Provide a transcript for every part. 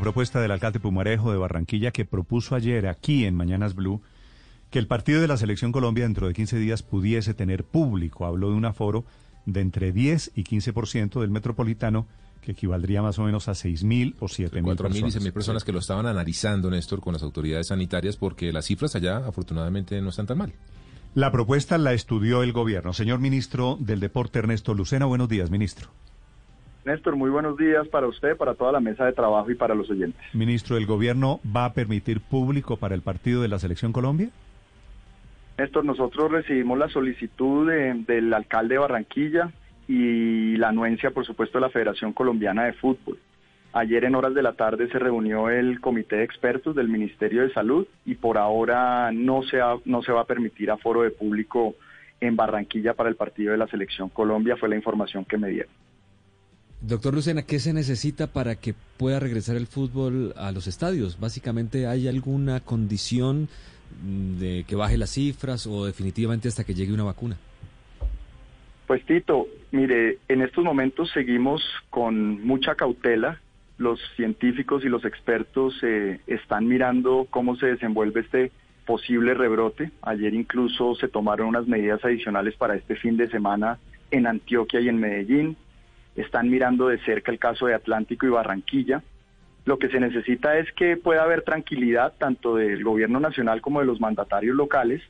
Propuesta del alcalde Pumarejo de Barranquilla que propuso ayer aquí en Mañanas Blue que el partido de la Selección Colombia dentro de 15 días pudiese tener público. Habló de un aforo de entre 10 y 15% del metropolitano que equivaldría más o menos a 6.000 o 7.000 personas. 4.000 y 6.000 personas que lo estaban analizando, Néstor, con las autoridades sanitarias porque las cifras allá afortunadamente no están tan mal. La propuesta la estudió el gobierno. Señor ministro del Deporte, Ernesto Lucena, buenos días, ministro. Néstor, muy buenos días para usted, para toda la mesa de trabajo y para los oyentes. Ministro, ¿el gobierno va a permitir público para el partido de la Selección Colombia? Néstor, nosotros recibimos la solicitud del alcalde de Barranquilla y la anuencia, por supuesto, de la Federación Colombiana de Fútbol. Ayer en horas de la tarde se reunió el comité de expertos del Ministerio de Salud y por ahora no se, no se va a permitir aforo de público en Barranquilla para el partido de la Selección Colombia, fue la información que me dieron. Doctor Lucena, ¿qué se necesita para que pueda regresar el fútbol a los estadios? Básicamente, ¿hay alguna condición de que baje las cifras o definitivamente hasta que llegue una vacuna? Pues Tito, mire, en estos momentos seguimos con mucha cautela. Los científicos y los expertos eh, están mirando cómo se desenvuelve este posible rebrote. Ayer incluso se tomaron unas medidas adicionales para este fin de semana en Antioquia y en Medellín están mirando de cerca el caso de Atlántico y Barranquilla. Lo que se necesita es que pueda haber tranquilidad tanto del gobierno nacional como de los mandatarios locales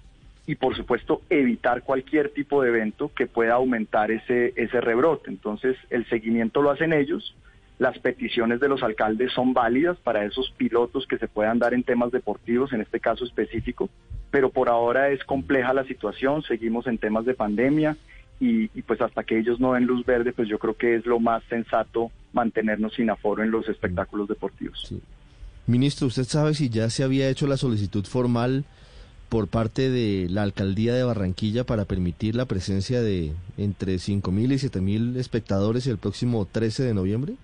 y por supuesto evitar cualquier tipo de evento que pueda aumentar ese, ese rebrote. Entonces el seguimiento lo hacen ellos, las peticiones de los alcaldes son válidas para esos pilotos que se puedan dar en temas deportivos, en este caso específico, pero por ahora es compleja la situación, seguimos en temas de pandemia y, pues hasta que ellos no den luz verde, pues yo creo que es lo más sensato mantenernos sin aforo en los espectáculos deportivos. Ministro, ¿usted sabe si ya se había hecho la solicitud formal por parte de la alcaldía de Barranquilla para permitir la presencia de entre 5.000 y 7.000 espectadores el próximo 13 de noviembre?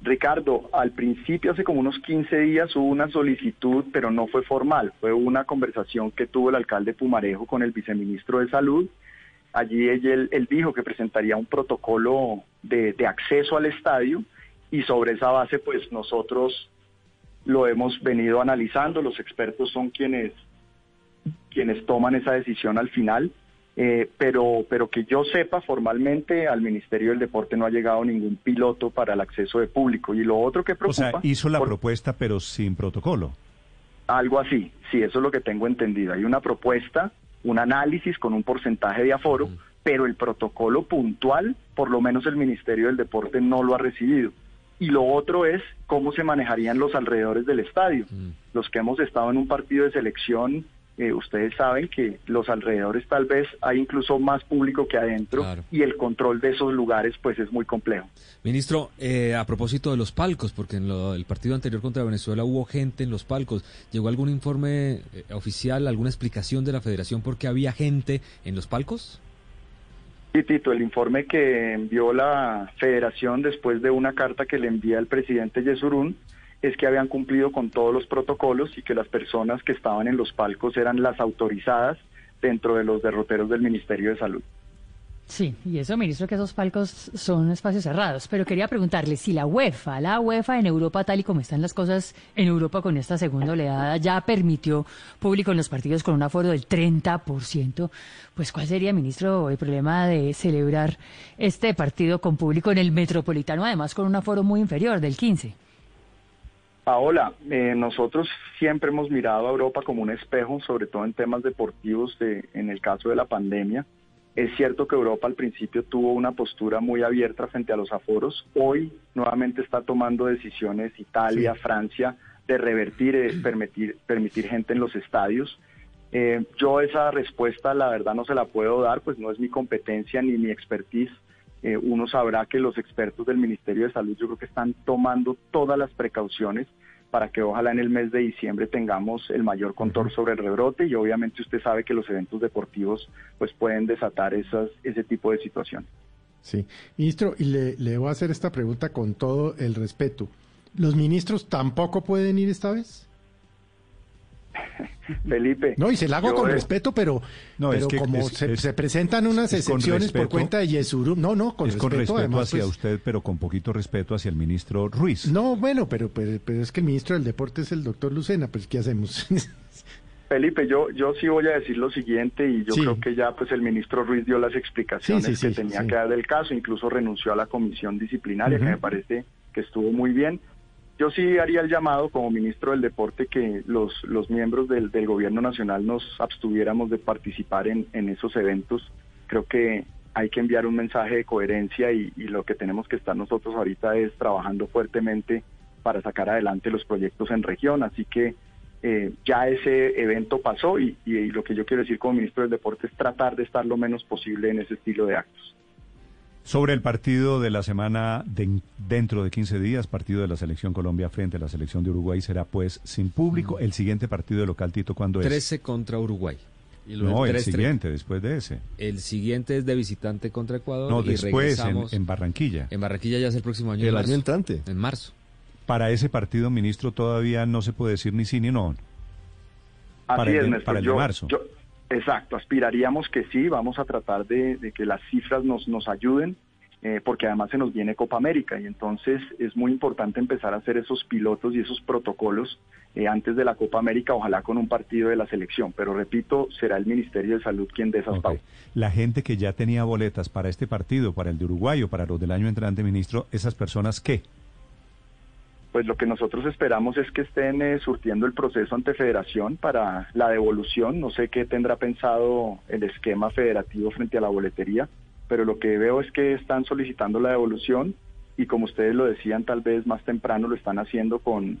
Ricardo, al principio, hace como unos 15 días, hubo una solicitud, pero no fue formal. Fue una conversación que tuvo el alcalde Pumarejo con el viceministro de Salud Allí él, dijo que presentaría un protocolo de, acceso al estadio y sobre esa base pues nosotros lo hemos venido analizando, los expertos son quienes, quienes toman esa decisión al final, eh, pero, pero que yo sepa formalmente al Ministerio del Deporte no ha llegado ningún piloto para el acceso de público. Y lo otro que preocupa... O sea, hizo la propuesta pero sin protocolo. Algo así, sí, eso es lo que tengo entendido. Hay una propuesta un análisis con un porcentaje de aforo, pero el protocolo puntual, por lo menos el Ministerio del Deporte no lo ha recibido. Y lo otro es cómo se manejarían los alrededores del estadio. Los que hemos estado en un partido de selección eh, ustedes saben que los alrededores tal vez hay incluso más público que adentro y el control de esos lugares pues es muy complejo. Ministro, eh, a propósito de los palcos, porque en el partido anterior contra Venezuela hubo gente en los palcos, ¿llegó algún informe eh, oficial, alguna explicación de la federación por qué había gente en los palcos? Sí, Tito, el informe que envió la federación después de una carta que le envía el presidente Yesurún es que habían cumplido con todos los protocolos y que las personas que estaban en los palcos eran las autorizadas dentro de los derroteros del Ministerio de Salud. Sí, y eso, ministro, que esos palcos son espacios cerrados. Pero quería preguntarle si la UEFA, la UEFA en Europa, tal y como están las cosas en Europa con esta segunda oleada, ya permitió público en los partidos con un aforo del 30%, pues ¿cuál sería, ministro, el problema de celebrar este partido con público en el Metropolitano, además con un aforo muy inferior del 15%? Paola, eh, nosotros siempre hemos mirado a Europa como un espejo, sobre todo en temas deportivos, de, en el caso de la pandemia. Es cierto que Europa al principio tuvo una postura muy abierta frente a los aforos. Hoy nuevamente está tomando decisiones Italia, Francia, de revertir, eh, permitir, permitir gente en los estadios. Eh, yo esa respuesta la verdad no se la puedo dar, pues no es mi competencia ni mi expertise uno sabrá que los expertos del Ministerio de Salud yo creo que están tomando todas las precauciones para que ojalá en el mes de diciembre tengamos el mayor control sobre el rebrote y obviamente usted sabe que los eventos deportivos pues pueden desatar esas, ese tipo de situación. Sí, ministro, y le, le voy a hacer esta pregunta con todo el respeto. ¿Los ministros tampoco pueden ir esta vez? Felipe. No, y se la hago con respeto, pero, no, es que como se, presentan unas excepciones por cuenta de Yesurum. No, no, con es respeto. Con respeto hacia pues usted, pero con poquito respeto hacia el ministro Ruiz. No, bueno, pero, pero, es que el ministro del Deporte es el doctor Lucena, pues ¿qué hacemos? Felipe, yo, yo sí voy a decir lo siguiente y yo creo que ya pues el ministro Ruiz dio las explicaciones que tenía que dar del caso, incluso renunció a la comisión disciplinaria, que me parece que estuvo muy bien. Yo sí haría el llamado como ministro del Deporte que los, los miembros del, gobierno nacional nos abstuviéramos de participar en, en esos eventos. Creo que hay que enviar un mensaje de coherencia y, y, lo que tenemos que estar nosotros ahorita es trabajando fuertemente para sacar adelante los proyectos en región. Así que eh, ya ese evento pasó y, y, lo que yo quiero decir como ministro del Deporte es tratar de estar lo menos posible en ese estilo de actos. Sobre el partido de la semana dentro de 15 días, partido de la Selección Colombia frente a la Selección de Uruguay será pues sin público. El siguiente partido de local, Tito, ¿cuándo es? 13 contra Uruguay. no, el siguiente, después de ese. El siguiente es de visitante contra Ecuador. No, después en, Barranquilla. En Barranquilla ya es el próximo año. El año entrante. En marzo. Para ese partido, ministro, todavía no se puede decir ni sí ni no. para el, para el de marzo. Exacto, aspiraríamos que sí, vamos a tratar de, que las cifras nos, nos ayuden, eh, porque además se nos viene Copa América y entonces es muy importante empezar a hacer esos pilotos y esos protocolos eh, antes de la Copa América, ojalá con un partido de la selección, pero repito, será el Ministerio de Salud quien dé esas pautas. La gente que ya tenía boletas para este partido, para el de Uruguay o para los del año entrante, ministro, ¿esas personas qué? Pues lo que nosotros esperamos es que estén eh, surtiendo el proceso ante federación para la devolución. No sé qué tendrá pensado el esquema federativo frente a la boletería, pero lo que veo es que están solicitando la devolución y como ustedes lo decían, tal vez más temprano lo están haciendo con,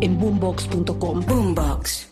en boombox.com. Boombox.